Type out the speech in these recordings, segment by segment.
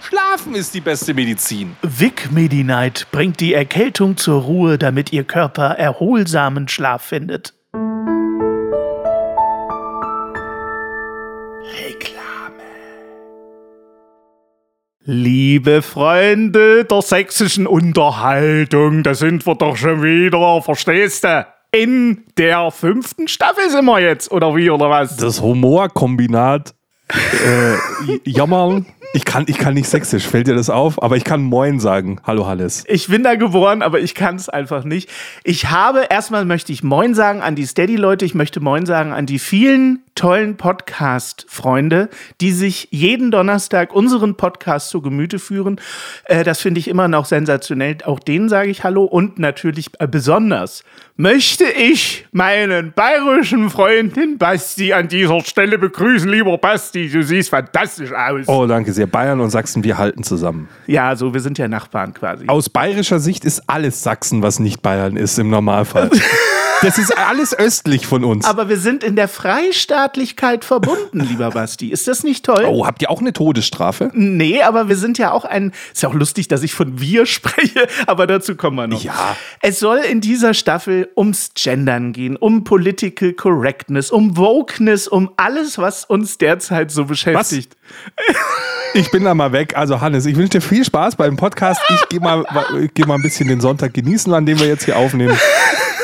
Schlafen ist die beste Medizin. Vic Medi-Night bringt die Erkältung zur Ruhe, damit Ihr Körper erholsamen Schlaf findet. Reklame. Liebe Freunde der sächsischen Unterhaltung, da sind wir doch schon wieder, verstehst du? In der fünften Staffel sind wir jetzt, oder wie, oder was? Das Humorkombinat äh, jammern ich kann, ich kann nicht sächsisch, fällt dir das auf? Aber ich kann Moin sagen. Hallo Hannes. Ich bin da geboren, aber ich kann es einfach nicht. Ich habe, erstmal möchte ich Moin sagen an die Steady-Leute, ich möchte Moin sagen an die vielen tollen Podcast-Freunde, die sich jeden Donnerstag unseren Podcast zu Gemüte führen. Äh, das finde ich immer noch sensationell. Auch denen sage ich Hallo und natürlich äh, besonders möchte ich meinen bayerischen Freundin Basti an dieser Stelle begrüßen. Lieber Basti, du siehst fantastisch aus. Oh, danke sehr. Bayern und Sachsen, wir halten zusammen. Ja, so, wir sind ja Nachbarn quasi. Aus bayerischer Sicht ist alles Sachsen, was nicht Bayern ist, im Normalfall. Das ist alles östlich von uns. Aber wir sind in der Freistaatlichkeit verbunden, lieber Basti. Ist das nicht toll? Oh, habt ihr auch eine Todesstrafe? Nee, aber wir sind ja auch ein. Ist ja auch lustig, dass ich von wir spreche, aber dazu kommen wir noch. Ja. Es soll in dieser Staffel ums Gendern gehen, um Political Correctness, um Wokeness, um alles, was uns derzeit so beschäftigt. Was? Ich bin da mal weg. Also Hannes, ich wünsche dir viel Spaß beim Podcast. Ich gehe mal, geh mal ein bisschen den Sonntag genießen, an dem wir jetzt hier aufnehmen.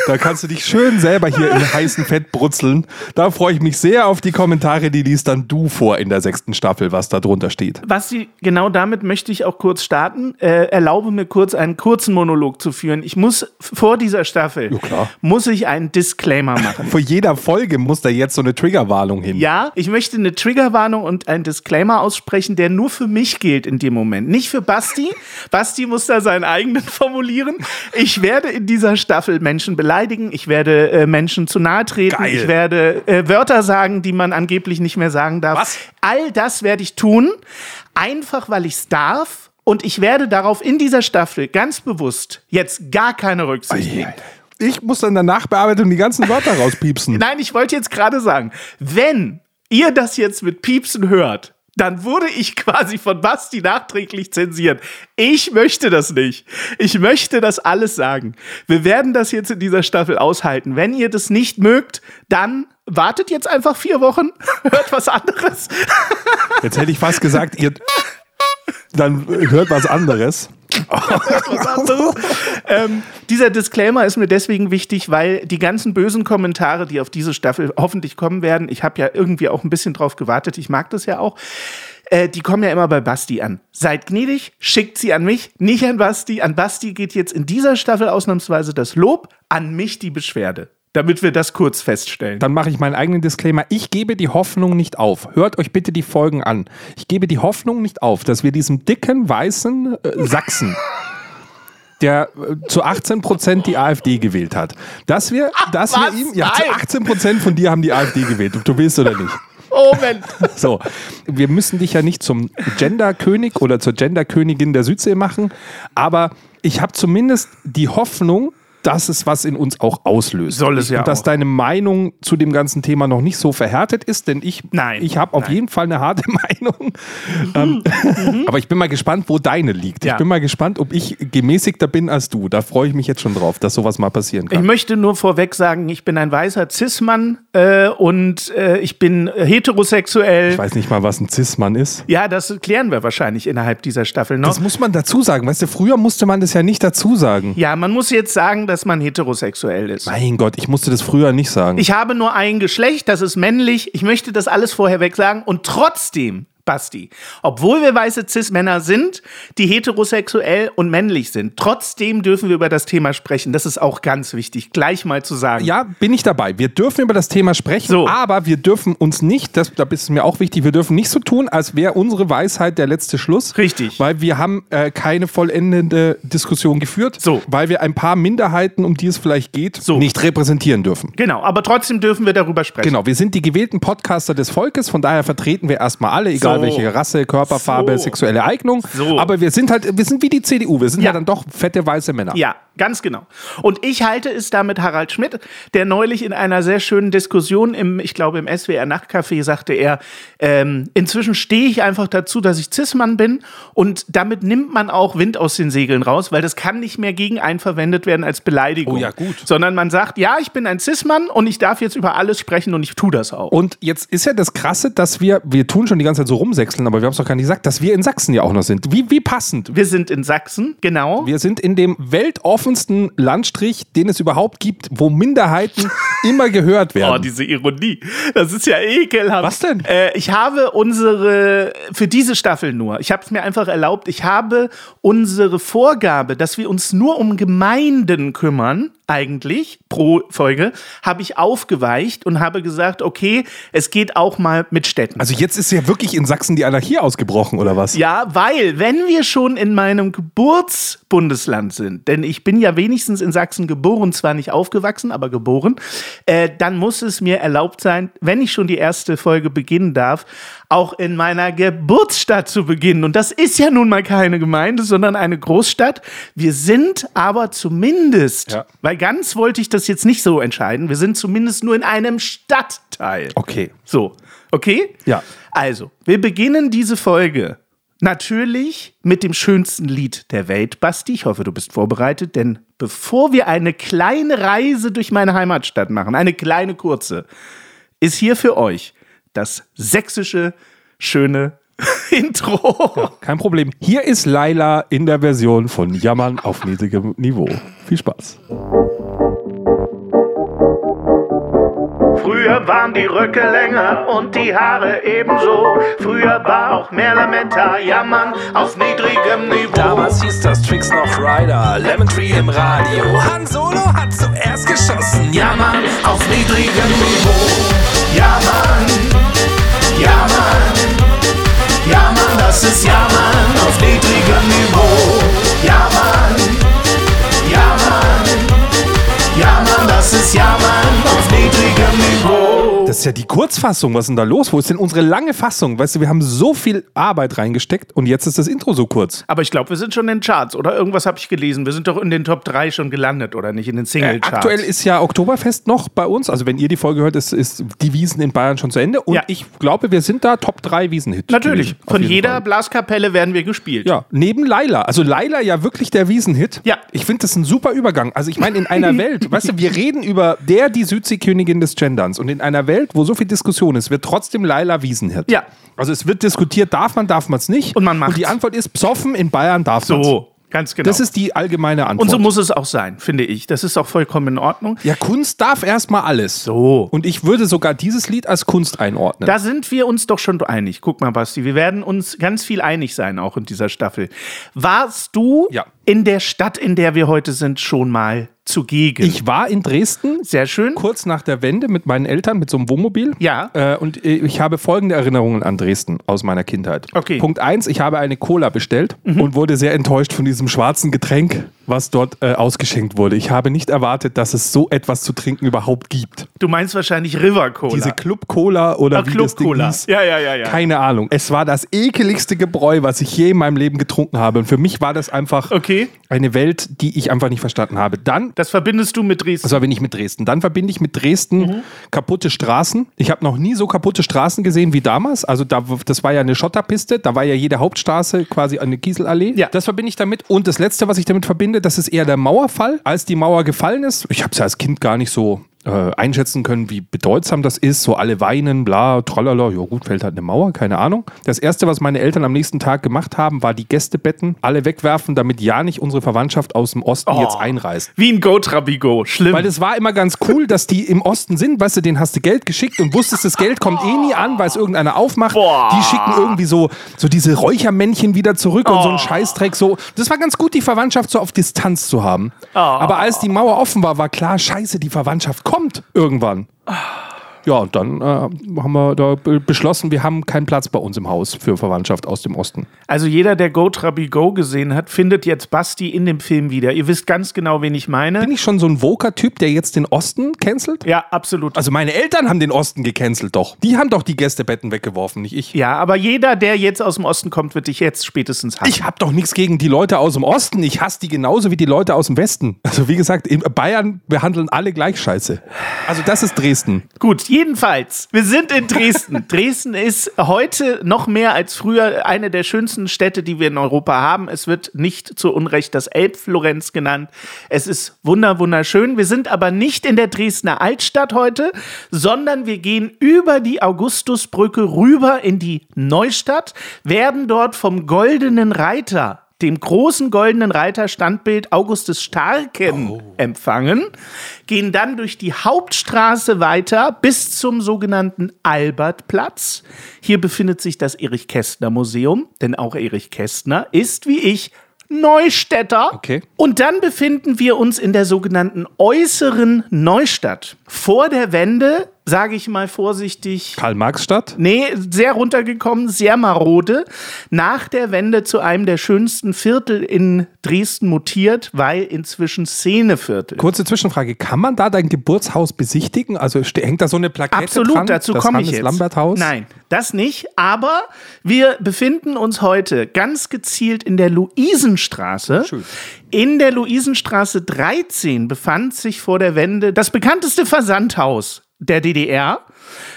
Da kannst du dich schön selber hier im heißen Fett brutzeln. Da freue ich mich sehr auf die Kommentare, die liest dann du vor in der sechsten Staffel, was da drunter steht. Was sie, genau damit möchte ich auch kurz starten. Äh, erlaube mir kurz einen kurzen Monolog zu führen. Ich muss vor dieser Staffel, ja, muss ich einen Disclaimer machen. Vor jeder Folge muss da jetzt so eine Triggerwarnung hin. Ja, ich möchte eine Triggerwarnung und einen Disclaimer aussprechen, der nur für mich gilt in dem Moment. Nicht für Basti. Basti muss da seinen eigenen formulieren. Ich werde in dieser Staffel Menschen beleidigen beleidigen, ich werde äh, Menschen zu nahe treten, Geil. ich werde äh, Wörter sagen, die man angeblich nicht mehr sagen darf. Was? All das werde ich tun, einfach weil ich es darf. Und ich werde darauf in dieser Staffel ganz bewusst jetzt gar keine Rücksicht nehmen. Ich muss dann in der Nachbearbeitung die ganzen Wörter rauspiepsen. Nein, ich wollte jetzt gerade sagen, wenn ihr das jetzt mit Piepsen hört, dann wurde ich quasi von Basti nachträglich zensiert. Ich möchte das nicht. Ich möchte das alles sagen. Wir werden das jetzt in dieser Staffel aushalten. Wenn ihr das nicht mögt, dann wartet jetzt einfach vier Wochen, hört was anderes. Jetzt hätte ich fast gesagt, ihr dann hört was anderes. ähm, dieser Disclaimer ist mir deswegen wichtig, weil die ganzen bösen Kommentare, die auf diese Staffel hoffentlich kommen werden, ich habe ja irgendwie auch ein bisschen drauf gewartet, ich mag das ja auch, äh, die kommen ja immer bei Basti an. Seid gnädig, schickt sie an mich, nicht an Basti. An Basti geht jetzt in dieser Staffel ausnahmsweise das Lob, an mich die Beschwerde damit wir das kurz feststellen. Dann mache ich meinen eigenen Disclaimer. Ich gebe die Hoffnung nicht auf. Hört euch bitte die Folgen an. Ich gebe die Hoffnung nicht auf, dass wir diesem dicken, weißen äh, Sachsen, der äh, zu 18 Prozent die AfD gewählt hat, dass wir, Ach, dass was? wir ihm, ja, Nein. zu 18 Prozent von dir haben die AfD gewählt, ob du willst oder nicht. Moment. So, wir müssen dich ja nicht zum Genderkönig oder zur Genderkönigin der Südsee machen, aber ich habe zumindest die Hoffnung, dass es was in uns auch auslöst. Soll es ja Und dass auch. deine Meinung zu dem ganzen Thema noch nicht so verhärtet ist, denn ich, Nein. ich habe auf jeden Fall eine harte Meinung. ähm, aber ich bin mal gespannt, wo deine liegt. Ja. Ich bin mal gespannt, ob ich gemäßigter bin als du. Da freue ich mich jetzt schon drauf, dass sowas mal passieren Ich kann. möchte nur vorweg sagen, ich bin ein weißer Cis-Mann äh, und äh, ich bin heterosexuell. Ich weiß nicht mal, was ein Cis-Mann ist. Ja, das klären wir wahrscheinlich innerhalb dieser Staffel noch. Das muss man dazu sagen. Weißt du, früher musste man das ja nicht dazu sagen. ja, man muss jetzt sagen, dass man heterosexuell ist. Mein Gott, ich musste das früher nicht sagen. Ich habe nur ein Geschlecht, das ist männlich. Ich möchte das alles vorher weg sagen. Und trotzdem Basti. Obwohl wir weiße Cis-Männer sind, die heterosexuell und männlich sind, trotzdem dürfen wir über das Thema sprechen. Das ist auch ganz wichtig, gleich mal zu sagen. Ja, bin ich dabei. Wir dürfen über das Thema sprechen, So. aber wir dürfen uns nicht, das, da ist es mir auch wichtig, wir dürfen nicht so tun, als wäre unsere Weisheit der letzte Schluss. Richtig. Weil wir haben äh, keine vollendende Diskussion geführt, So. weil wir ein paar Minderheiten, um die es vielleicht geht, So. nicht repräsentieren dürfen. Genau, aber trotzdem dürfen wir darüber sprechen. Genau, wir sind die gewählten Podcaster des Volkes, von daher vertreten wir erstmal alle, egal So. welche Rasse, Körperfarbe, So. sexuelle Eignung. So. Aber wir sind halt, wir sind wie die CDU, wir sind Ja. ja dann doch fette weiße Männer. Ja, ganz genau. Und ich halte es da mit Harald Schmidt, der neulich in einer sehr schönen Diskussion im, ich glaube, im SWR Nachtcafé sagte er, ähm, inzwischen stehe ich einfach dazu, dass ich Cis-Mann bin und damit nimmt man auch Wind aus den Segeln raus, weil das kann nicht mehr gegen einen verwendet werden als Beleidigung. Oh ja, gut. Sondern man sagt, ja, ich bin ein Cis-Mann und ich darf jetzt über alles sprechen und ich tue das auch. Und jetzt ist ja das Krasse, dass wir, wir tun schon die ganze Zeit so rumsechseln, aber wir haben es doch gar nicht gesagt, dass wir in Sachsen ja auch noch sind. Wie, wie passend. wir sind in Sachsen, genau. Wir sind in dem weltoffensten Landstrich, den es überhaupt gibt, wo Minderheiten immer gehört Oh, werden. diese Ironie. Das ist ja ekelhaft. Was denn? Äh, ich habe unsere, für diese Staffel nur, ich habe es mir einfach erlaubt, ich habe unsere Vorgabe, dass wir uns nur um Gemeinden kümmern, eigentlich pro Folge, habe ich aufgeweicht und habe gesagt, okay, es geht auch mal mit Städten. also jetzt ist ja wirklich in Sachsen die Anarchie ausgebrochen, oder was? Ja, weil, wenn wir schon in meinem Geburtsbundesland sind, denn ich bin ja wenigstens in Sachsen geboren, zwar nicht aufgewachsen, aber geboren, äh, dann muss es mir erlaubt sein, wenn ich schon die erste Folge beginnen darf, auch in meiner Geburtsstadt zu beginnen. Und das ist ja nun mal keine Gemeinde, sondern eine Großstadt. Wir sind aber zumindest, Ja. weil ganz wollte ich das jetzt nicht so entscheiden, wir sind zumindest nur in einem Stadtteil. Okay. So, okay? Ja. Also, wir beginnen diese Folge natürlich mit dem schönsten Lied der Welt, Basti. Ich hoffe, du bist vorbereitet, denn bevor wir eine kleine Reise durch meine Heimatstadt machen, eine kleine kurze, ist hier für euch das sächsische schöne Intro. Kein Problem. Hier ist Laila in der Version von Jammern auf niedrigem Niveau. Viel Spaß. Früher waren die Röcke länger und die Haare ebenso. Früher war auch mehr Lametta, jammern auf niedrigem Niveau. Damals hieß das Tricks noch Rider, Lemon Tree im Radio. Han Solo hat zuerst geschossen. Ja, Mann, auf niedrigem Niveau. Ja, Mann. Das ist Ja, auf niedrigem Niveau. Ja, Mann. Ja, das ist Ja. Das ist ja die Kurzfassung. Was ist denn da los? Wo ist denn unsere lange Fassung? Weißt du, wir haben so viel Arbeit reingesteckt und jetzt ist das Intro so kurz. Aber ich glaube, wir sind schon in den Charts, oder? Irgendwas habe ich gelesen. Wir sind doch in den Top 3 schon gelandet, oder nicht? In den Single-Charts. Aktuell ist ja Oktoberfest noch bei uns. Also wenn ihr die Folge hört, ist, ist die Wiesen in Bayern schon zu Ende. Und Ja. ich glaube, wir sind da Top 3 Wiesenhit. Natürlich. Von jeder Fall. Blaskapelle werden wir gespielt. Ja, neben Laila. Also Laila ja wirklich der Wiesenhit. Ja. Ich finde das ein super Übergang. Also ich meine, in einer Welt, weißt du, wir reden über der, die Südseekönigin des Genderns. Und in einer Welt, wo so viel Diskussion ist, wird trotzdem Laila Wiesenhit. Ja. Also es wird diskutiert, darf man, darf man es nicht. Und man macht's. Und die Antwort ist, psoffen in Bayern darf man So, ganz genau. Das ist die allgemeine Antwort. Und so muss es auch sein, finde ich. Das ist auch vollkommen in Ordnung. ja, Kunst darf erstmal alles. So. Und ich würde sogar dieses Lied als Kunst einordnen. Da sind wir uns doch schon einig. Guck mal, Basti, wir werden uns ganz viel einig sein, auch in dieser Staffel. Warst du Ja. In der Stadt, in der wir heute sind, schon mal zugegen? ich war in Dresden Sehr schön. kurz nach der Wende mit meinen Eltern mit so einem Wohnmobil. Ja. Äh, und äh, ich habe folgende Erinnerungen an Dresden aus meiner Kindheit. Okay. Mhm. Punkt eins: Ich habe eine Cola bestellt und wurde sehr enttäuscht von diesem schwarzen Getränk, was dort äh, ausgeschenkt wurde. Ich habe nicht erwartet, dass es so etwas zu trinken überhaupt gibt. Du meinst wahrscheinlich River Cola. Diese Club Cola oder Ah, wie Club das Ding Cola. hieß. Ja, ja, ja, ja. Keine Ahnung. Es war das ekeligste Gebräu, was ich je in meinem Leben getrunken habe. Und für mich war das einfach Okay. eine Welt, die ich einfach nicht verstanden habe. Dann Das verbindest du mit Dresden. das verbinde ich mit Dresden. Dann verbinde ich mit Dresden Mhm. kaputte Straßen. Ich habe noch nie so kaputte Straßen gesehen wie damals. Also da, das war ja eine Schotterpiste. Da war ja jede Hauptstraße quasi eine Kieselallee. Ja. Das verbinde ich damit. Und das Letzte, was ich damit verbinde, das ist eher der Mauerfall. Als die Mauer gefallen ist, ich habe es ja als Kind gar nicht so äh, einschätzen können, wie bedeutsam das ist. So alle weinen, bla, tralala, ja gut, fällt halt eine Mauer, keine Ahnung. Das erste, was meine Eltern am nächsten Tag gemacht haben, war die Gästebetten alle wegwerfen, damit ja nicht unsere Verwandtschaft aus dem Osten Oh. jetzt einreist. Wie ein Go Trabigo. Schlimm. Weil es war immer ganz cool, dass die im Osten sind, weißt du, denen hast du Geld geschickt und wusstest, das Geld kommt eh nie an, weil es irgendeiner aufmacht. Boah. Die schicken irgendwie so, so diese Räuchermännchen wieder zurück und so Oh. einen Scheißdreck. So. Das war ganz gut, die Verwandtschaft so auf Distanz zu haben. Oh. Aber als die Mauer offen war, war klar, scheiße, die Verwandtschaft kommt irgendwann. Ja, und dann äh, haben wir da be- beschlossen, wir haben keinen Platz bei uns im Haus für Verwandtschaft aus dem Osten. Also jeder, der Go Trabigo gesehen hat, findet jetzt Basti in dem Film wieder. Ihr wisst ganz genau, wen ich meine. Bin ich schon so ein Woker-Typ, der jetzt den Osten cancelt? ja, absolut. Also meine Eltern haben den Osten gecancelt doch. Die haben doch die Gästebetten weggeworfen, nicht ich. ja, aber jeder, der jetzt aus dem Osten kommt, wird dich jetzt spätestens hassen. Ich habe doch nichts gegen die Leute aus dem Osten. Ich hasse die genauso wie die Leute aus dem Westen. Also wie gesagt, in Bayern behandeln alle gleich scheiße. Also das ist Dresden. Gut, jedenfalls, wir sind in Dresden. Dresden ist heute noch mehr als früher eine der schönsten Städte, die wir in Europa haben. Es wird nicht zu Unrecht das Elbflorenz genannt. Es ist wunder wunderschön. Wir sind aber nicht in der Dresdner Altstadt heute, sondern wir gehen über die Augustusbrücke rüber in die Neustadt, werden dort vom Goldenen Reiter dem großen goldenen Reiter-Standbild August des Starken empfangen, gehen dann durch die Hauptstraße weiter bis zum sogenannten Albertplatz. Hier befindet sich das Erich Kästner Museum, denn auch Erich Kästner ist wie ich Neustädter. Okay. Und dann befinden wir uns in der sogenannten äußeren Neustadt. Vor der Wende, sage ich mal vorsichtig, Karl-Marx-Stadt. Nee, sehr runtergekommen, sehr marode. Nach der Wende zu einem der schönsten Viertel in Dresden mutiert, weil inzwischen Szeneviertel. Kurze Zwischenfrage. Kann man da dein Geburtshaus besichtigen? Also hängt da so eine Plakette Absolut, dran? dazu komme ich jetzt. Lambert Haus? Nein, das nicht. Aber wir befinden uns heute ganz gezielt in der Luisenstraße. Schön. In der Luisenstraße 13 befand sich vor der Wende das bekannteste Versandhaus der DDR.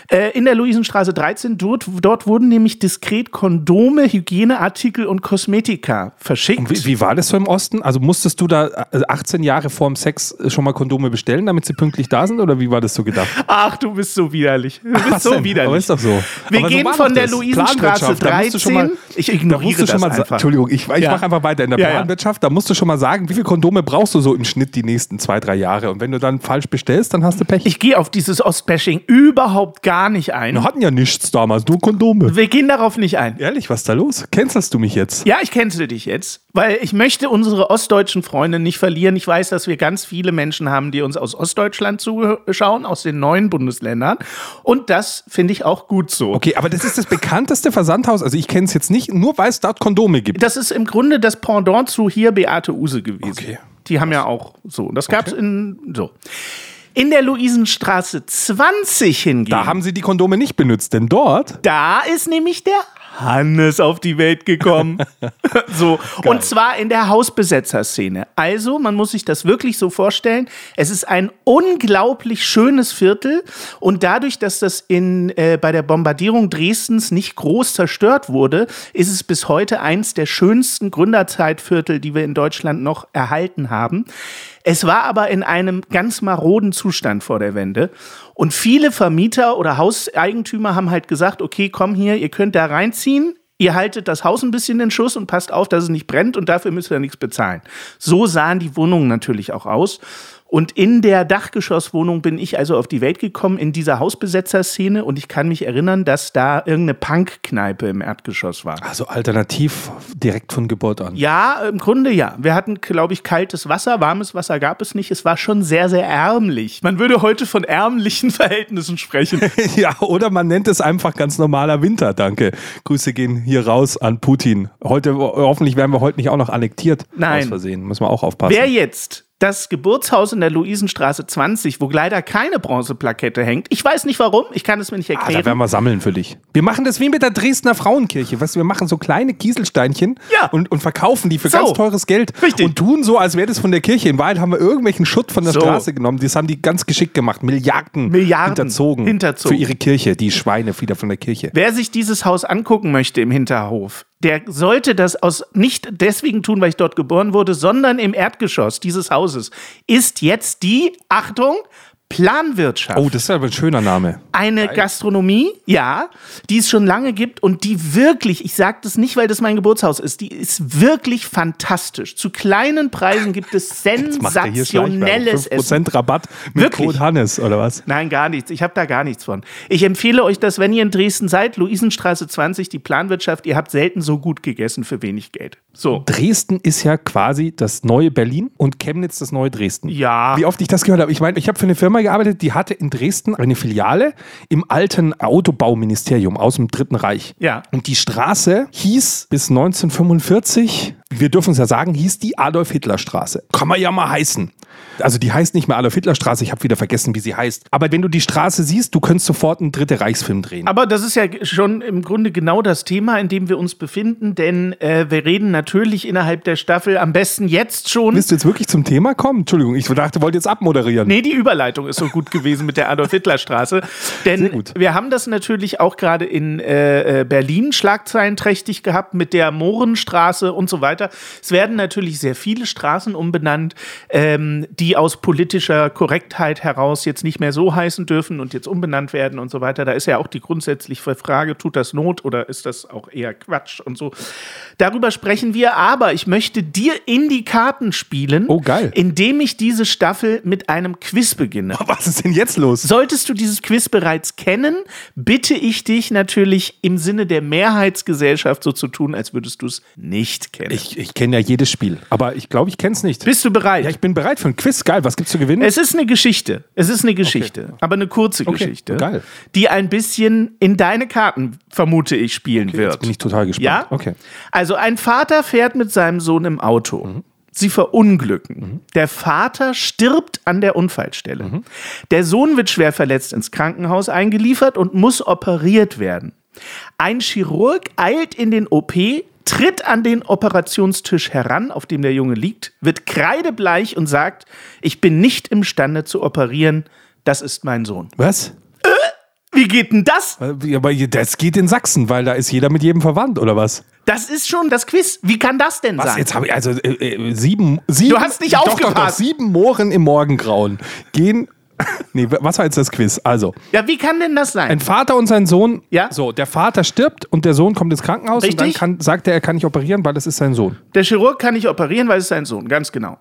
Äh, in der Luisenstraße 13, dort, dort wurden nämlich diskret Kondome, Hygieneartikel und Kosmetika verschickt. Wie, wie war das so im Osten? Also musstest du da äh, 18 Jahre vorm Sex schon mal Kondome bestellen, damit sie pünktlich da sind? Oder wie war das so gedacht? Ach, du bist so widerlich. Du bist Was so denn? widerlich. Aber ist doch so. Wir Aber so gehen war von der. Luisenstraße Planwirtschaft, da musst du 13. schon mal- ich ignoriere das mal einfach. Entschuldigung, ich, ich Ja. mache einfach weiter in der ja. Planwirtschaft. Da musst du schon mal sagen, wie viele Kondome brauchst du so im Schnitt die nächsten zwei, drei Jahre? Und wenn du dann falsch bestellst, dann hast du Pech. Ich gehe auf dieses Ostbashing überhaupt gar nicht ein. Wir hatten ja nichts damals, nur Kondome. Wir gehen darauf nicht ein. Ehrlich, was ist da los? Cancelst du mich jetzt? Ja, ich cancel dich jetzt, weil ich möchte unsere ostdeutschen Freunde nicht verlieren. Ich weiß, dass wir ganz viele Menschen haben, die uns aus Ostdeutschland zuschauen, aus den neuen Bundesländern. Und das finde ich auch gut so. Okay, aber das ist das bekannteste Versandhaus. Also ich kenne es jetzt nicht, nur weil es dort Kondome gibt. Das ist im Grunde das Pendant zu hier Beate Use gewesen. Okay. Die haben ja auch so. Das gab's in so. In der Luisenstraße 20 hingegen. Da haben sie die Kondome nicht benutzt, denn dort Da ist nämlich der Hannes auf die Welt gekommen. so. Und zwar in der Hausbesetzerszene. Also, man muss sich das wirklich so vorstellen. Es ist ein unglaublich schönes Viertel. Und dadurch, dass das in, äh, bei der Bombardierung Dresdens nicht groß zerstört wurde, ist es bis heute eins der schönsten Gründerzeitviertel, die wir in Deutschland noch erhalten haben. Es war aber in einem ganz maroden Zustand vor der Wende. Und viele Vermieter oder Hauseigentümer haben halt gesagt, okay, komm hier, ihr könnt da reinziehen. Ihr haltet das Haus ein bisschen in Schuss und passt auf, dass es nicht brennt und dafür müsst ihr nichts bezahlen. So sahen die Wohnungen natürlich auch aus. Und in der Dachgeschosswohnung bin ich also auf die Welt gekommen, in dieser Hausbesetzerszene. Und ich kann mich erinnern, dass da irgendeine Punk-Kneipe im Erdgeschoss war. Also alternativ direkt von Geburt an. Ja, im Grunde ja. Wir hatten, glaube ich, kaltes Wasser, warmes Wasser gab es nicht. Es war schon sehr, sehr ärmlich. Man würde heute von ärmlichen Verhältnissen sprechen. Ja, oder man nennt es einfach ganz normaler Winter. Danke. Grüße gehen hier raus an Putin. Heute, hoffentlich werden wir heute nicht auch noch annektiert. Nein. Aus Versehen. Müssen wir auch aufpassen. Wer jetzt das Geburtshaus in der Luisenstraße 20, wo leider keine Bronzeplakette hängt, ich weiß nicht warum, ich kann es mir nicht Ah, da erklären. werden wir sammeln für dich. Wir machen das wie mit der Dresdner Frauenkirche. Weißt du, wir machen so kleine Kieselsteinchen Ja. und, und verkaufen die für So. ganz teures Geld. Richtig. Und tun so, als wäre das von der Kirche. In Wahrheit haben wir irgendwelchen Schutt von der So. Straße genommen. Das haben die ganz geschickt gemacht. Milliarden, Milliarden hinterzogen, hinterzogen. Für ihre Kirche. Die Schweine wieder von der Kirche. Wer sich dieses Haus angucken möchte im Hinterhof, der sollte das aus nicht deswegen tun, weil ich dort geboren wurde, sondern im Erdgeschoss dieses Hauses. Ist jetzt die, Achtung, Planwirtschaft. Oh, das ist aber ein schöner Name. eine Gastronomie, ja, die es schon lange gibt und die wirklich, ich sage das nicht, weil das mein Geburtshaus ist, die ist wirklich fantastisch. Zu kleinen Preisen gibt es sensationelles Essen. 5% Rabatt mit Wirklich? Code Hannes, oder was? Nein, gar nichts. Ich habe da gar nichts von. Ich empfehle euch das, wenn ihr in Dresden seid, Luisenstraße 20, die Planwirtschaft, ihr habt selten so gut gegessen für wenig Geld. So. Dresden ist ja quasi das neue Berlin und Chemnitz das neue Dresden. Ja. Wie oft ich das gehört habe. Ich meine, ich habe für eine Firma gearbeitet, die hatte in Dresden eine Filiale im alten Autobauministerium aus dem Dritten Reich. Ja. Und die Straße hieß bis 1945, wir dürfen es ja sagen, hieß die Adolf-Hitler-Straße. Kann man ja mal heißen. Also die heißt nicht mehr Adolf-Hitler-Straße, ich habe wieder vergessen, wie sie heißt. Aber wenn du die Straße siehst, du könntest sofort einen Dritte Reichsfilm drehen. Aber das ist ja schon im Grunde genau das Thema, in dem wir uns befinden, denn äh, wir reden natürlich innerhalb der Staffel am besten jetzt schon. Willst du jetzt wirklich zum Thema kommen? Entschuldigung, ich dachte, wollt jetzt abmoderieren. Nee, die Überleitung ist so gut gewesen mit der Adolf-Hitler-Straße. Sehr Denn gut. wir haben das natürlich auch gerade in äh, äh, Berlin schlagzeilenträchtig gehabt mit der Mohrenstraße und so weiter. Es werden natürlich sehr viele Straßen umbenannt, ähm, die aus politischer Korrektheit heraus jetzt nicht mehr so heißen dürfen und jetzt umbenannt werden und so weiter. Da ist ja auch die grundsätzliche Frage, tut das Not oder ist das auch eher Quatsch und so. Darüber sprechen wir, aber ich möchte dir in die Karten spielen, Oh, geil. indem ich diese Staffel mit einem Quiz beginne. Was ist denn jetzt los? Solltest du dieses Quiz bereits kennen, bitte ich dich natürlich im Sinne der Mehrheitsgesellschaft so zu tun, als würdest du es nicht kennen. Ich, ich kenne ja jedes Spiel, aber ich glaube, ich kenne es nicht. Bist du bereit? ja, ich bin bereit für ein Quiz. Geil, was gibt's zu gewinnen? es ist eine Geschichte. Es ist eine Geschichte, aber eine kurze Okay, Geschichte, geil. die ein bisschen in deine Karten, vermute ich, spielen wird. Jetzt bin ich total gespannt. Ja? Okay. Also ein Vater fährt mit seinem Sohn im Auto. Sie verunglücken. Der Vater stirbt an der Unfallstelle. Der Sohn wird schwer verletzt ins Krankenhaus eingeliefert und muss operiert werden. Ein Chirurg eilt in den OP, tritt an den Operationstisch heran, auf dem der Junge liegt, wird kreidebleich und sagt, ich bin nicht imstande zu operieren, das ist mein Sohn. Was? Wie geht denn das? Aber das geht in Sachsen, weil da ist jeder mit jedem verwandt, oder was? Das ist schon das Quiz. Wie kann das denn Was? sein? Jetzt habe ich also äh, äh, sieben, sieben. Du hast nicht doch, Doch, doch, aufgepasst. sieben Mohren im Morgengrauen gehen. Nee, was war jetzt das Quiz? Also, Ja, wie kann denn das sein? ein Vater und sein Sohn. Ja. So, der Vater stirbt und der Sohn kommt ins Krankenhaus und dann Richtig. kann, sagt er, er kann nicht operieren, weil das ist sein Sohn. Der Chirurg kann nicht operieren, weil es sein Sohn, ganz genau.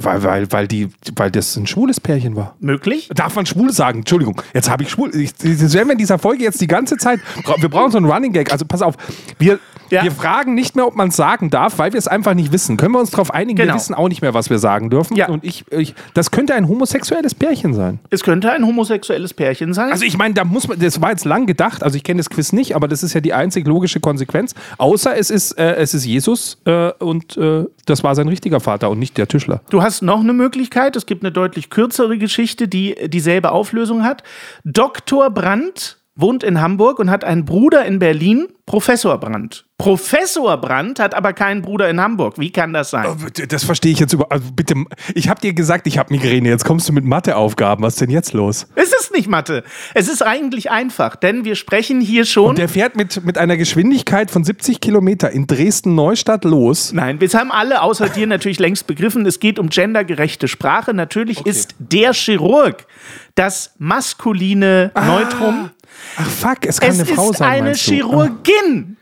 Weil, weil, weil, die, weil das ein schwules Pärchen war. Möglich? Darf man schwul sagen? Entschuldigung, jetzt habe ich schwul. Ich, das werden wir in dieser Folge jetzt die ganze Zeit. Wir brauchen so einen Running Gag. Also pass auf, wir, Ja. wir fragen nicht mehr, ob man es sagen darf, weil wir es einfach nicht wissen. Können wir uns darauf einigen? Genau. Wir wissen auch nicht mehr, was wir sagen dürfen. Ja. Und ich, ich, das könnte ein homosexuelles Pärchen sein. Es könnte ein homosexuelles Pärchen sein. Also ich meine, da muss man, das war jetzt lang gedacht. Also ich kenne das Quiz nicht, aber das ist ja die einzig logische Konsequenz. Außer es ist, äh, es ist Jesus äh, und äh, das war sein richtiger Vater und nicht der Tischler. du hast noch eine Möglichkeit. Es gibt eine deutlich kürzere Geschichte, die dieselbe Auflösung hat. Dr. Brandt wohnt in Hamburg und hat einen Bruder in Berlin, Professor Brandt. Professor Brandt hat aber keinen Bruder in Hamburg. Wie kann das sein? Das verstehe ich jetzt über. Also bitte, ich habe dir gesagt, ich habe Migräne. Jetzt kommst du mit Matheaufgaben. Was ist denn jetzt los? Es ist nicht Mathe. Es ist eigentlich einfach, denn wir sprechen hier schon. Der fährt mit, mit einer Geschwindigkeit von 70 Kilometer in Dresden-Neustadt los. Nein, wir haben alle außer dir natürlich längst begriffen, es geht um gendergerechte Sprache. Natürlich ist der Chirurg das maskuline Neutrum. Ach fuck, es kann Es eine Frau ist sein. eine meinst du? Chirurgin.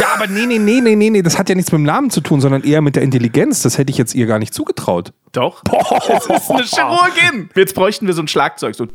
Ja, aber nee, nee, nee, nee, nee, nee, das hat ja nichts mit dem Namen zu tun, sondern eher mit der Intelligenz. Das hätte ich jetzt ihr gar nicht zugetraut. Doch. Es ist eine Chirurgin. Jetzt bräuchten wir so ein Schlagzeug. So.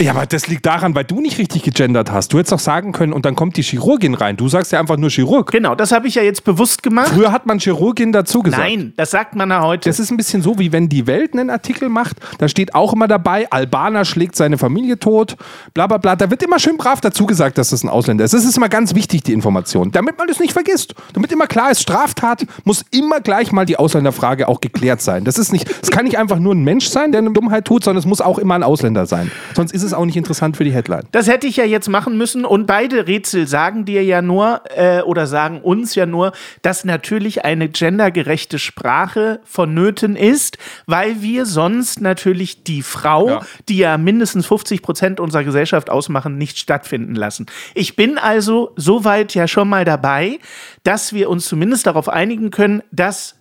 Ja, aber das liegt daran, weil du nicht richtig gegendert hast. Du hättest doch sagen können, und dann kommt die Chirurgin rein. Du sagst ja einfach nur Chirurg. Genau, das habe ich ja jetzt bewusst gemacht. Früher hat man Chirurgin dazu gesagt. Nein, das sagt man ja heute. Das ist ein bisschen so, wie wenn die Welt einen Artikel macht. Da steht auch immer dabei, Albaner schlägt seine Familie tot, bla bla bla. Da wird immer schön brav dazu gesagt, dass das ein Ausländer ist. Das ist immer ganz wichtig, die Information. Damit man das nicht vergisst. Damit immer klar ist, Straftat muss immer gleich mal die Ausländerfrage auch geklärt sein. Das ist nicht, es kann nicht einfach nur ein Mensch sein, der eine Dummheit tut, sondern es muss auch immer ein Ausländer sein. Sonst ist es auch nicht interessant für die Headline. Das hätte ich ja jetzt machen müssen und beide Rätsel sagen dir ja nur äh, oder sagen uns ja nur, dass natürlich eine gendergerechte Sprache vonnöten ist, weil wir sonst natürlich die Frau, Ja. die ja mindestens 50 Prozent unserer Gesellschaft ausmachen, nicht stattfinden lassen. Ich bin also soweit ja schon mal dabei, dass wir uns zumindest darauf einigen können, dass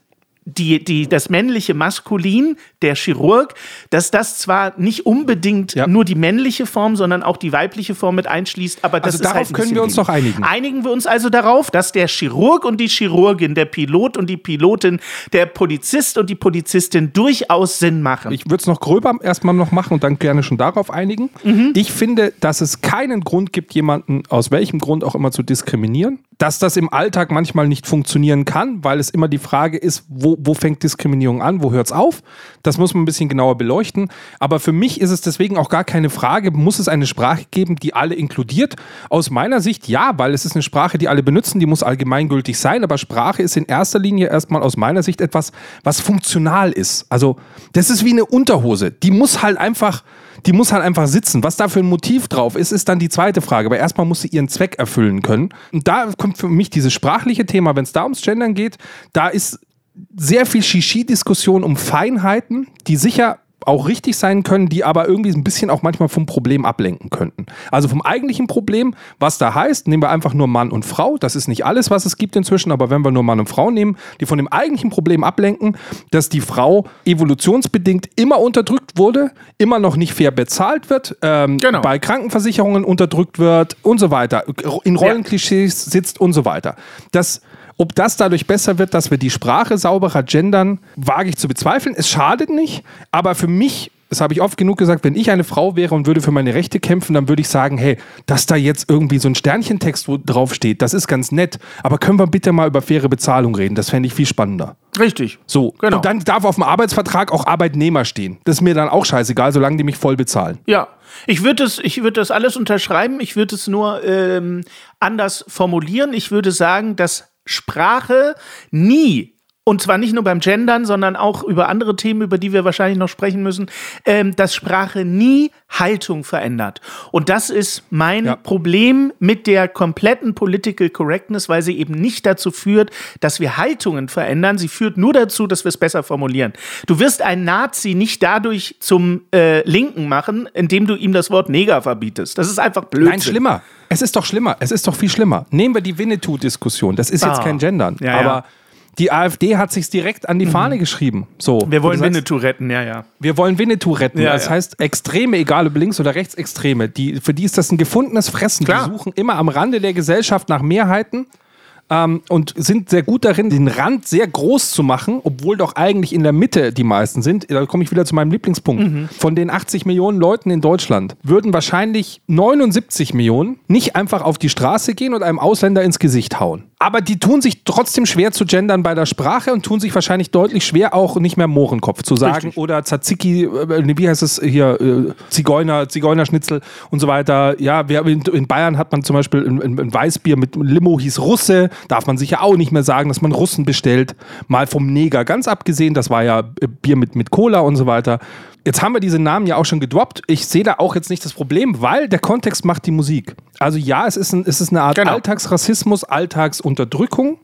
die, die, das männliche Maskulin, der Chirurg, dass das zwar nicht unbedingt Ja. nur die männliche Form, sondern auch die weibliche Form mit einschließt, aber das Also ist darauf halt können wir uns doch einigen. Einigen wir uns also darauf, dass der Chirurg und die Chirurgin, der Pilot und die Pilotin, der Polizist und die Polizistin durchaus Sinn machen. Ich würde es noch gröber erstmal noch machen und dann gerne schon darauf einigen. Ich finde, dass es keinen Grund gibt, jemanden aus welchem Grund auch immer zu diskriminieren. Dass das im Alltag manchmal nicht funktionieren kann, weil es immer die Frage ist, wo, wo fängt Diskriminierung an, wo hört es auf? Das muss man ein bisschen genauer beleuchten. Aber für mich ist es deswegen auch gar keine Frage, muss es eine Sprache geben, die alle inkludiert? Aus meiner Sicht ja, weil es ist eine Sprache, die alle benutzen, die muss allgemeingültig sein. Aber Sprache ist in erster Linie erstmal aus meiner Sicht etwas, was funktional ist. Also das ist wie eine Unterhose. Die muss halt einfach, die muss halt einfach sitzen. Was da für ein Motiv drauf ist, ist dann die zweite Frage. Aber erstmal muss sie ihren Zweck erfüllen können. Und da kommt für mich dieses sprachliche Thema, wenn es da ums Gendern geht, da ist sehr viel Shishi-Diskussion um Feinheiten, die sicher auch richtig sein können, die aber irgendwie ein bisschen auch manchmal vom Problem ablenken könnten. Also vom eigentlichen Problem, was da heißt, nehmen wir einfach nur Mann und Frau. Das ist nicht alles, was es gibt inzwischen, aber wenn wir nur Mann und Frau nehmen, die von dem eigentlichen Problem ablenken, dass die Frau evolutionsbedingt immer unterdrückt wurde, immer noch nicht fair bezahlt wird, ähm, Genau. bei Krankenversicherungen unterdrückt wird und so weiter, in Rollenklischees sitzt und so weiter. Das ob das dadurch besser wird, dass wir die Sprache sauberer gendern, wage ich zu bezweifeln. Es schadet nicht, aber für mich, das habe ich oft genug gesagt, wenn ich eine Frau wäre und würde für meine Rechte kämpfen, dann würde ich sagen, hey, dass da jetzt irgendwie so ein Sternchentext wo drauf steht, das ist ganz nett, aber können wir bitte mal über faire Bezahlung reden? Das fände ich viel spannender. Richtig. So, Genau. und dann darf auf dem Arbeitsvertrag auch Arbeitnehmer stehen. Das ist mir dann auch scheißegal, solange die mich voll bezahlen. Ja, ich würde das, ich würde das alles unterschreiben. Ich würde es nur ähm, anders formulieren. Ich würde sagen, dass Sprache nie und zwar nicht nur beim Gendern, sondern auch über andere Themen, über die wir wahrscheinlich noch sprechen müssen, ähm, dass Sprache nie Haltung verändert. Und das ist mein Ja. Problem mit der kompletten Political Correctness, weil sie eben nicht dazu führt, dass wir Haltungen verändern. Sie führt nur dazu, dass wir es besser formulieren. Du wirst einen Nazi nicht dadurch zum äh, Linken machen, indem du ihm das Wort Neger verbietest. Das ist einfach Blödsinn. Nein, schlimmer. Es ist doch schlimmer. Es ist doch viel schlimmer. Nehmen wir die Winnetou-Diskussion. Das ist jetzt Ah. kein Gendern. Ja, aber ja. Die AfD hat sich direkt an die Fahne geschrieben. So, Wir wollen Winnetou retten, ja, ja. Wir wollen Winnetou retten. Ja, das ja. heißt, Extreme, egal ob links oder rechtsextreme, die, für die ist das ein gefundenes Fressen. Klar. Die suchen immer am Rande der Gesellschaft nach Mehrheiten ähm, und sind sehr gut darin, den Rand sehr groß zu machen, obwohl doch eigentlich in der Mitte die meisten sind. Da komme ich wieder zu meinem Lieblingspunkt. Mhm. Von den 80 Millionen Leuten in Deutschland würden wahrscheinlich 79 Millionen nicht einfach auf die Straße gehen und einem Ausländer ins Gesicht hauen. Aber die tun sich trotzdem schwer zu gendern bei der Sprache und tun sich wahrscheinlich deutlich schwer auch nicht mehr Mohrenkopf zu sagen Richtig. oder Tzatziki, äh, wie heißt es hier, äh, Zigeuner, Zigeunerschnitzel und so weiter. Ja, wir, in, in Bayern hat man zum Beispiel ein, Weißbier mit Limo hieß Russe, darf man sicher auch nicht mehr sagen, dass man Russen bestellt. Mal vom Neger ganz abgesehen, das war ja Bier mit, mit Cola und so weiter. Jetzt haben wir diese Namen ja auch schon gedroppt. Ich sehe da auch jetzt nicht das Problem, weil der Kontext macht die Musik. Also ja, es ist, ein, es ist eine Art Genau. Alltagsrassismus, Alltagsunterdrückung.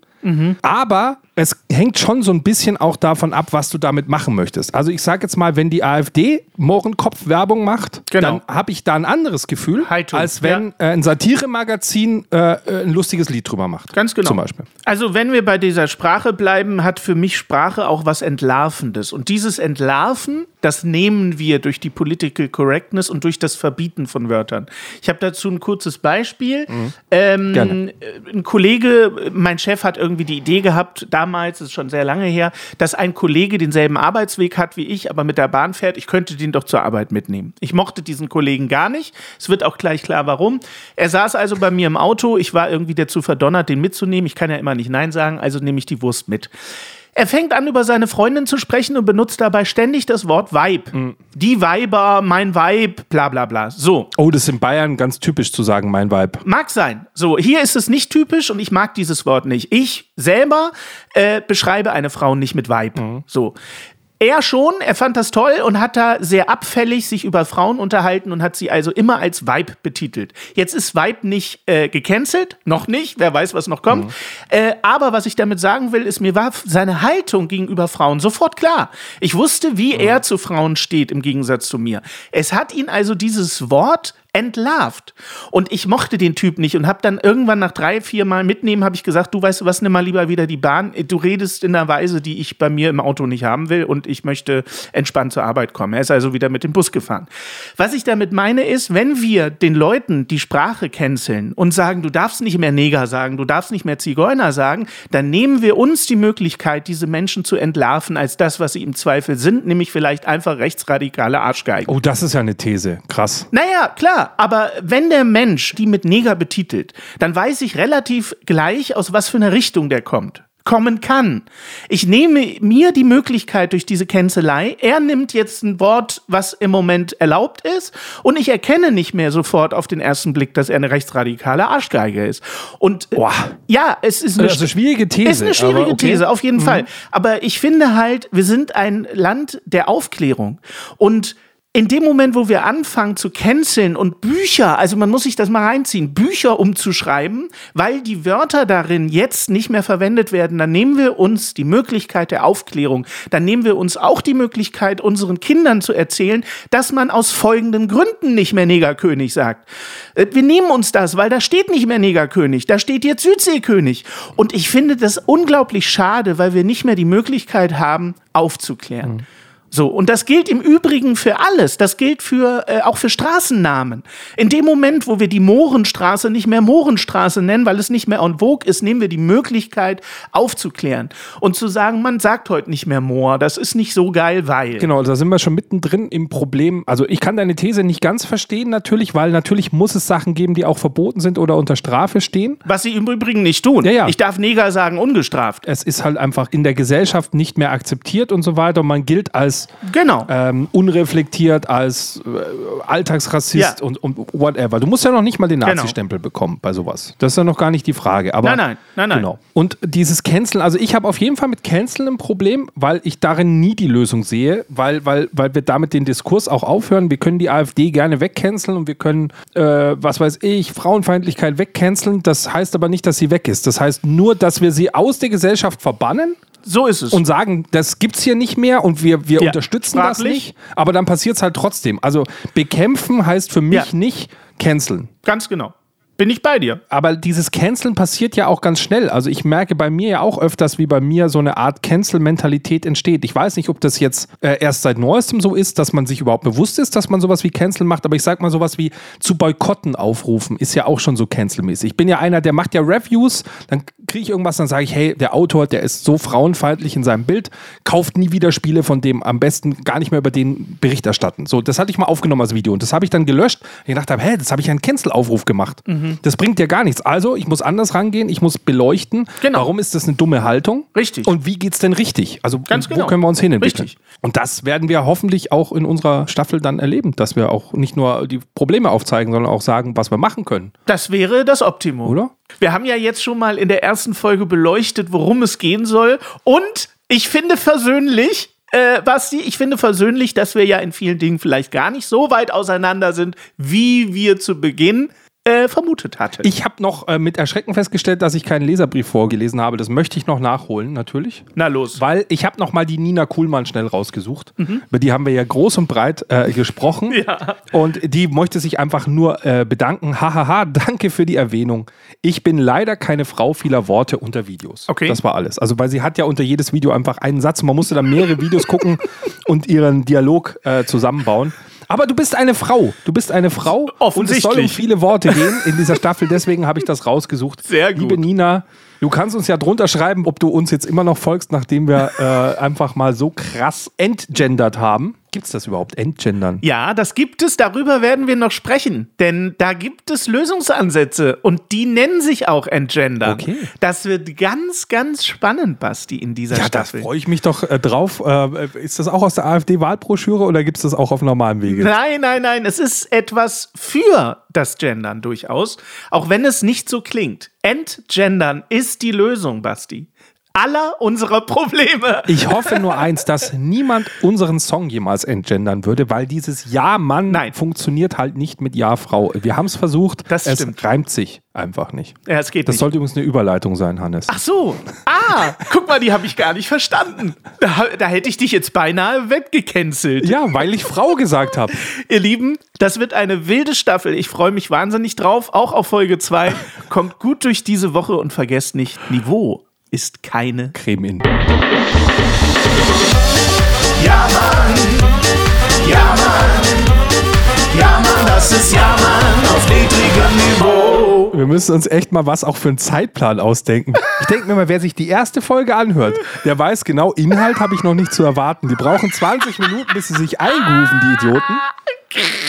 Aber es hängt schon so ein bisschen auch davon ab, was du damit machen möchtest. Also ich sage jetzt mal, wenn die AfD Mohrenkopf-Werbung macht, Genau. dann habe ich da ein anderes Gefühl, Haltung, als wenn ja. äh, ein Satiremagazin äh, äh, ein lustiges Lied drüber macht. Ganz genau. Zum Beispiel. Also, wenn wir bei dieser Sprache bleiben, hat für mich Sprache auch was Entlarvendes. Und dieses Entlarven, das nehmen wir durch die Political Correctness und durch das Verbieten von Wörtern. Ich habe dazu ein kurzes Beispiel. Ähm, Gerne. äh, ein Kollege, mein Chef hat irgendwie die Idee gehabt, damals, das ist schon sehr lange her, dass ein Kollege denselben Arbeitsweg hat wie ich, aber mit der Bahn fährt. Ich könnte den doch zur Arbeit mitnehmen. Ich mochte diesen Kollegen gar nicht. Es wird auch gleich klar, warum. Er saß also bei mir im Auto. Ich war irgendwie dazu verdonnert, den mitzunehmen. Ich kann ja immer nicht Nein sagen, also nehme ich die Wurst mit. Er fängt an, über seine Freundin zu sprechen und benutzt dabei ständig das Wort Weib. Die Weiber, mein Weib, bla bla bla. So. Oh, das ist in Bayern ganz typisch zu sagen, mein Weib. Mag sein. So, hier ist es nicht typisch und ich mag dieses Wort nicht. Ich selber äh, beschreibe eine Frau nicht mit Weib. So. Er schon, er fand das toll und hat da sehr abfällig sich über Frauen unterhalten und hat sie also immer als Weib betitelt. Jetzt ist Weib nicht äh, gecancelt, noch nicht, wer weiß, was noch kommt. Äh, aber was ich damit sagen will, ist, mir war seine Haltung gegenüber Frauen sofort klar. Ich wusste, wie er zu Frauen steht im Gegensatz zu mir. Es hat ihn also dieses Wort entlarvt. Und ich mochte den Typ nicht und habe dann irgendwann nach drei, vier Mal mitnehmen, habe ich gesagt, du weißt du was, nimm mal lieber wieder die Bahn. Du redest in einer Weise, die ich bei mir im Auto nicht haben will und ich möchte entspannt zur Arbeit kommen. Er ist also wieder mit dem Bus gefahren. Was ich damit meine ist, wenn wir den Leuten die Sprache canceln und sagen, du darfst nicht mehr Neger sagen, du darfst nicht mehr Zigeuner sagen, dann nehmen wir uns die Möglichkeit, diese Menschen zu entlarven als das, was sie im Zweifel sind, nämlich vielleicht einfach rechtsradikale Arschgeigen. Oh, das ist ja eine These. Krass. Naja, klar, aber wenn der Mensch die mit Neger betitelt, dann weiß ich relativ gleich, aus was für einer Richtung der kommt kommen kann. Ich nehme mir die Möglichkeit durch diese Cancelei. Er nimmt jetzt ein Wort, was im Moment erlaubt ist, und ich erkenne nicht mehr sofort auf den ersten Blick, dass er eine rechtsradikale Arschgeige ist. Und Boah. ja, es ist eine Also schwierige These. ist eine schwierige okay. Mhm. These, auf jeden Fall. Aber ich finde halt, wir sind ein Land der Aufklärung. Und in dem Moment, wo wir anfangen zu canceln und Bücher, also man muss sich das mal reinziehen, Bücher umzuschreiben, weil die Wörter darin jetzt nicht mehr verwendet werden, dann nehmen wir uns die Möglichkeit der Aufklärung, dann nehmen wir uns auch die Möglichkeit, unseren Kindern zu erzählen, dass man aus folgenden Gründen nicht mehr Negerkönig sagt. Äh, Wir nehmen uns das, weil da steht nicht mehr Negerkönig, da steht jetzt Südseekönig. Und ich finde das unglaublich schade, weil wir nicht mehr die Möglichkeit haben, aufzuklären. So, und das gilt im Übrigen für alles. Das gilt für, äh, auch für Straßennamen. In dem Moment, wo wir die Mohrenstraße nicht mehr Mohrenstraße nennen, weil es nicht mehr en vogue ist, nehmen wir die Möglichkeit aufzuklären und zu sagen, man sagt heute nicht mehr Moor, das ist nicht so geil, weil. Genau, da sind wir schon mittendrin im Problem. Also ich kann deine These nicht ganz verstehen natürlich, weil natürlich muss es Sachen geben, die auch verboten sind oder unter Strafe stehen. Was sie im Übrigen nicht tun. Ja, ja. Ich darf Neger sagen, ungestraft. Es ist halt einfach in der Gesellschaft nicht mehr akzeptiert und so weiter. Und man gilt als Genau. ähm, unreflektiert, als äh, Alltagsrassist Ja. und, und whatever. Du musst ja noch nicht mal den Genau. Nazi-Stempel bekommen bei sowas. Das ist ja noch gar nicht die Frage. Aber Nein, nein, nein, nein. Genau. Und dieses Canceln, also ich habe auf jeden Fall mit Canceln ein Problem, weil ich darin nie die Lösung sehe, weil, weil, weil wir damit den Diskurs auch aufhören. Wir können die AfD gerne wegcanceln und wir können, äh, was weiß ich, Frauenfeindlichkeit wegcanceln. Das heißt aber nicht, dass sie weg ist. Das heißt nur, dass wir sie aus der Gesellschaft verbannen So ist es. und sagen, das gibt's hier nicht mehr und wir, wir Ja, unterstützen das fraglich. nicht, aber dann passiert's halt trotzdem. Also bekämpfen heißt für mich Ja. nicht canceln. Ganz genau. Bin ich bei dir. Aber dieses Canceln passiert ja auch ganz schnell. Also ich merke bei mir ja auch öfters, wie bei mir so eine Art Cancel-Mentalität entsteht. Ich weiß nicht, ob das jetzt äh, erst seit neuestem so ist, dass man sich überhaupt bewusst ist, dass man sowas wie Cancel macht. Aber ich sag mal sowas wie zu Boykotten aufrufen, ist ja auch schon so Cancel-mäßig. Ich bin ja einer, der macht ja Reviews, dann kriege ich irgendwas, dann sage ich, hey, der Autor, der ist so frauenfeindlich in seinem Bild, kauft nie wieder Spiele von dem, am besten gar nicht mehr über den Bericht erstatten. So, das hatte ich mal aufgenommen als Video und das habe ich dann gelöscht. Ich gedacht habe, hä, das habe ich einen Cancel-Aufruf gemacht. Das bringt ja gar nichts. Also, ich muss anders rangehen, ich muss beleuchten, Genau. warum ist das eine dumme Haltung? Richtig. Und wie geht's denn richtig? Also, Ganz wo genau. können wir uns hin entwickeln? Richtig. Und das werden wir hoffentlich auch in unserer Staffel dann erleben, dass wir auch nicht nur die Probleme aufzeigen, sondern auch sagen, was wir machen können. Das wäre das Optimum. Oder? Wir haben ja jetzt schon mal in der ersten Folge beleuchtet, worum es gehen soll. Und ich finde versöhnlich, äh, Basti, ich finde versöhnlich, dass wir ja in vielen Dingen vielleicht gar nicht so weit auseinander sind, wie wir zu Beginn äh, vermutet hatten. Ich habe noch äh, mit Erschrecken festgestellt, dass ich keinen Leserbrief vorgelesen habe. Das möchte ich noch nachholen, natürlich. Na los. Weil ich habe noch mal die Nina Kuhlmann schnell rausgesucht. Über die haben wir ja groß und breit äh, gesprochen. Ja. Und die möchte sich einfach nur äh, bedanken. Hahaha, danke für die Erwähnung. Ich bin leider keine Frau vieler Worte unter Videos. Okay. Das war alles. Also, weil sie hat ja unter jedes Video einfach einen Satz. Man musste dann mehrere Videos gucken und ihren Dialog äh, zusammenbauen. Aber du bist eine Frau. Du bist eine Frau. Und es soll um Offensichtlich. viele Worte gehen in dieser Staffel. Deswegen habe ich das rausgesucht. Sehr gut. Liebe Nina, du kannst uns ja drunter schreiben, ob du uns jetzt immer noch folgst, nachdem wir äh, einfach mal so krass entgendert haben. Gibt es das überhaupt, entgendern? Ja, das gibt es, darüber werden wir noch sprechen. Denn da gibt es Lösungsansätze und die nennen sich auch Entgender. Okay. Das wird ganz, ganz spannend, Basti, in dieser Ja, da Staffel. freue ich mich doch äh, drauf. Äh, ist das auch aus der AfD-Wahlbroschüre oder gibt es das auch auf normalem Wege? Nein, nein, nein. Es ist etwas für das Gendern durchaus, auch wenn es nicht so klingt. Entgendern ist die Lösung, Basti. Aller unserer Probleme. Ich hoffe nur eins, dass niemand unseren Song jemals entgendern würde, weil dieses Ja-Mann Nein. funktioniert halt nicht mit Ja-Frau. Wir haben es versucht, Das es stimmt. reimt sich einfach nicht. Ja, es geht Das nicht. sollte übrigens eine Überleitung sein, Hannes. Ach so. Ah, guck mal, die habe ich gar nicht verstanden. Da, da hätte ich dich jetzt beinahe weggecancelt. Ja, weil ich Frau gesagt habe. Ihr Lieben, das wird eine wilde Staffel. Ich freue mich wahnsinnig drauf. Auch auf Folge 2. Kommt gut durch diese Woche und vergesst nicht, Niveau ist keine. Creme in. Ja, Mann. Ja, Mann. Ja, Mann, das ist Ja, Mann auf niedrigem Niveau. Wir müssen uns echt mal was auch für einen Zeitplan ausdenken. Ich denke mir mal, wer sich die erste Folge anhört, der weiß genau, Inhalt habe ich noch nicht zu erwarten. Die brauchen 20 Minuten, bis sie sich eingrooven, die Idioten.